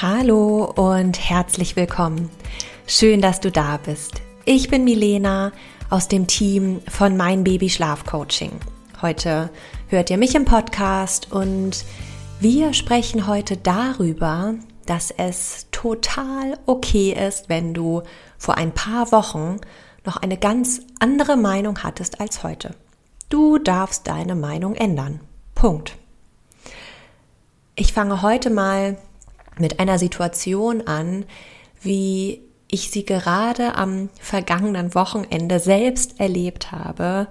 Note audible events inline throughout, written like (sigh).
Hallo und herzlich willkommen. Schön, dass du da bist. Ich bin Milena aus dem Team von Mein Baby Schlaf Coaching. Heute hört ihr mich im Podcast und wir sprechen heute darüber, dass es total okay ist, wenn du vor ein paar Wochen noch eine ganz andere Meinung hattest als heute. Du darfst deine Meinung ändern. Punkt. Ich fange heute mal mit einer Situation an, wie ich sie gerade am vergangenen Wochenende selbst erlebt habe.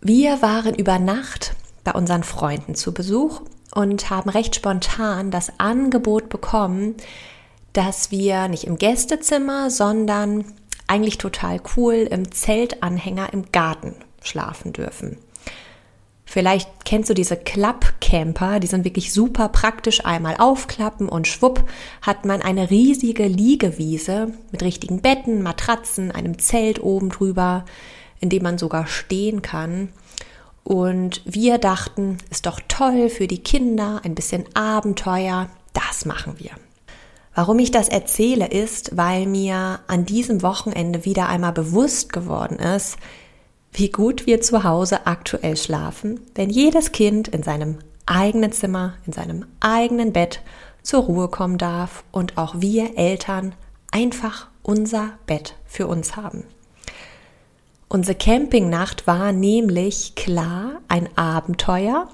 Wir waren über Nacht bei unseren Freunden zu Besuch und haben recht spontan das Angebot bekommen, dass wir nicht im Gästezimmer, sondern eigentlich total cool im Zeltanhänger im Garten schlafen dürfen. Vielleicht kennst du diese Klappcamper, die sind wirklich super praktisch. Einmal aufklappen und schwupp hat man eine riesige Liegewiese mit richtigen Betten, Matratzen, einem Zelt oben drüber, in dem man sogar stehen kann. Und wir dachten, ist doch toll für die Kinder, ein bisschen Abenteuer, das machen wir. Warum ich das erzähle, ist, weil mir an diesem Wochenende wieder einmal bewusst geworden ist, wie gut wir zu Hause aktuell schlafen, wenn jedes Kind in seinem eigenen Zimmer, in seinem eigenen Bett zur Ruhe kommen darf und auch wir Eltern einfach unser Bett für uns haben. Unsere Campingnacht war nämlich klar ein Abenteuer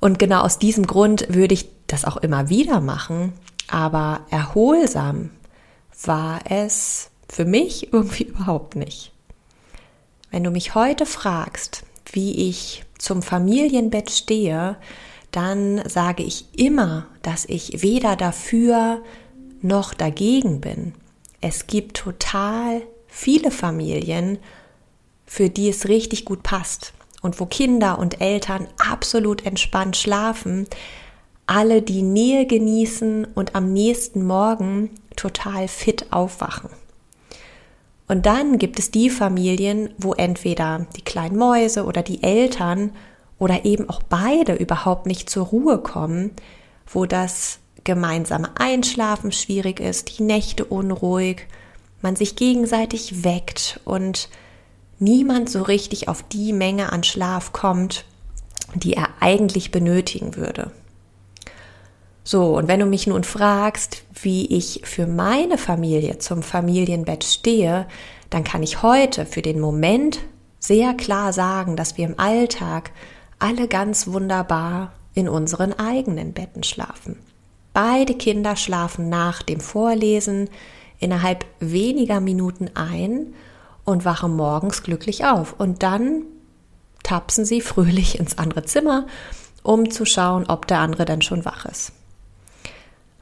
und genau aus diesem Grund würde ich das auch immer wieder machen, aber erholsam war es für mich irgendwie (laughs) überhaupt nicht. Wenn du mich heute fragst, wie ich zum Familienbett stehe, dann sage ich immer, dass ich weder dafür noch dagegen bin. Es gibt total viele Familien, für die es richtig gut passt und wo Kinder und Eltern absolut entspannt schlafen, alle die Nähe genießen und am nächsten Morgen total fit aufwachen. Und dann gibt es die Familien, wo entweder die kleinen Mäuse oder die Eltern oder eben auch beide überhaupt nicht zur Ruhe kommen, wo das gemeinsame Einschlafen schwierig ist, die Nächte unruhig, man sich gegenseitig weckt und niemand so richtig auf die Menge an Schlaf kommt, die er eigentlich benötigen würde. So, und wenn du mich nun fragst, wie ich für meine Familie zum Familienbett stehe, dann kann ich heute für den Moment sehr klar sagen, dass wir im Alltag alle ganz wunderbar in unseren eigenen Betten schlafen. Beide Kinder schlafen nach dem Vorlesen innerhalb weniger Minuten ein und wachen morgens glücklich auf. Und dann tapsen sie fröhlich ins andere Zimmer, um zu schauen, ob der andere denn schon wach ist.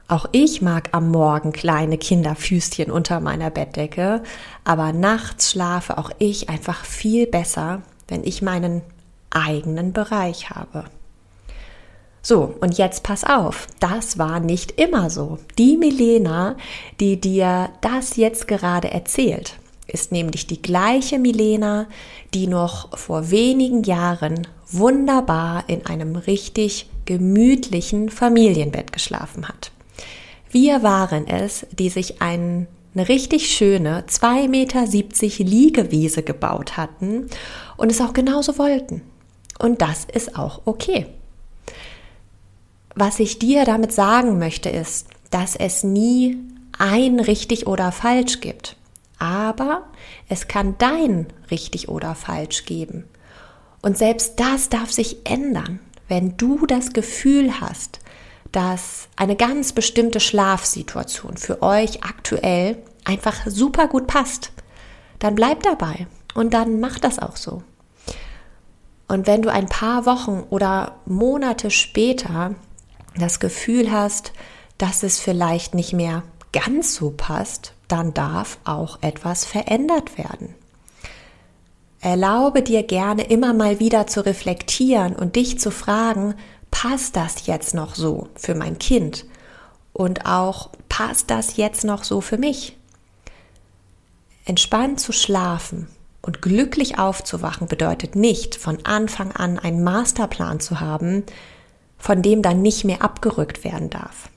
Auch ich mag am Morgen kleine Kinderfüßchen unter meiner Bettdecke, aber nachts schlafe auch ich einfach viel besser, wenn ich meinen eigenen Bereich habe. So, und jetzt pass auf, das war nicht immer so. Die Milena, die dir das jetzt gerade erzählt, ist nämlich die gleiche Milena, die noch vor wenigen Jahren wunderbar in einem richtig gemütlichen Familienbett geschlafen hat. Wir waren es, die sich ein, eine richtig schöne 2,70 Meter Liegewiese gebaut hatten und es auch genauso wollten. Und das ist auch okay. Was ich dir damit sagen möchte, ist, dass es nie ein richtig oder falsch gibt. Aber es kann dein richtig oder falsch geben. Und selbst das darf sich ändern, wenn du das Gefühl hast, dass eine ganz bestimmte Schlafsituation für euch aktuell einfach super gut passt, dann bleibt dabei und dann macht das auch so. Und wenn du ein paar Wochen oder Monate später das Gefühl hast, dass es vielleicht nicht mehr ganz so passt, dann darf auch etwas verändert werden. Erlaube dir gerne immer mal wieder zu reflektieren und dich zu fragen, passt das jetzt noch so für mein Kind? Und auch, passt das jetzt noch so für mich? Entspannt zu schlafen und glücklich aufzuwachen bedeutet nicht, von Anfang an einen Masterplan zu haben, von dem dann nicht mehr abgerückt werden darf.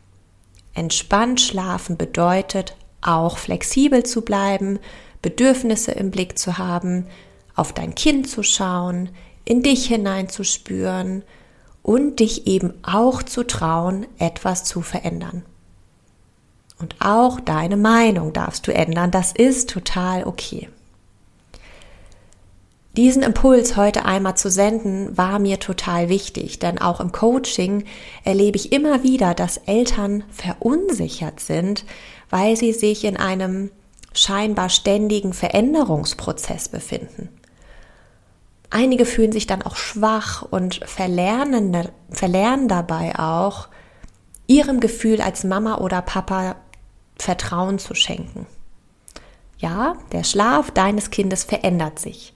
Entspannt schlafen bedeutet auch flexibel zu bleiben, Bedürfnisse im Blick zu haben, auf dein Kind zu schauen, in dich hineinzuspüren und dich eben auch zu trauen, etwas zu verändern. Und auch deine Meinung darfst du ändern, das ist total okay. Diesen Impuls heute einmal zu senden, war mir total wichtig, denn auch im Coaching erlebe ich immer wieder, dass Eltern verunsichert sind, weil sie sich in einem scheinbar ständigen Veränderungsprozess befinden. Einige fühlen sich dann auch schwach und verlernen, verlernen dabei auch, ihrem Gefühl als Mama oder Papa Vertrauen zu schenken. Ja, der Schlaf deines Kindes verändert sich.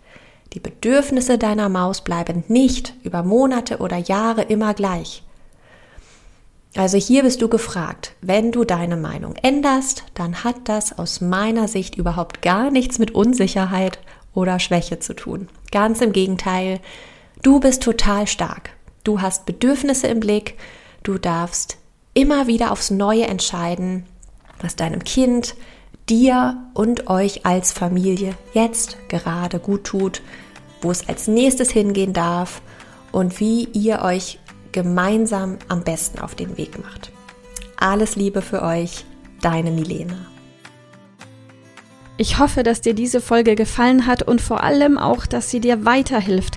Die Bedürfnisse deiner Maus bleiben nicht über Monate oder Jahre immer gleich. Also hier bist du gefragt, wenn du deine Meinung änderst, dann hat das aus meiner Sicht überhaupt gar nichts mit Unsicherheit oder Schwäche zu tun. Ganz im Gegenteil, du bist total stark. Du hast Bedürfnisse im Blick, du darfst immer wieder aufs Neue entscheiden, was deinem Kind, dir und euch als Familie jetzt gerade gut tut wo es als nächstes hingehen darf und wie ihr euch gemeinsam am besten auf den Weg macht. Alles Liebe für euch, deine Milena. Ich hoffe, dass dir diese Folge gefallen hat und vor allem auch, dass sie dir weiterhilft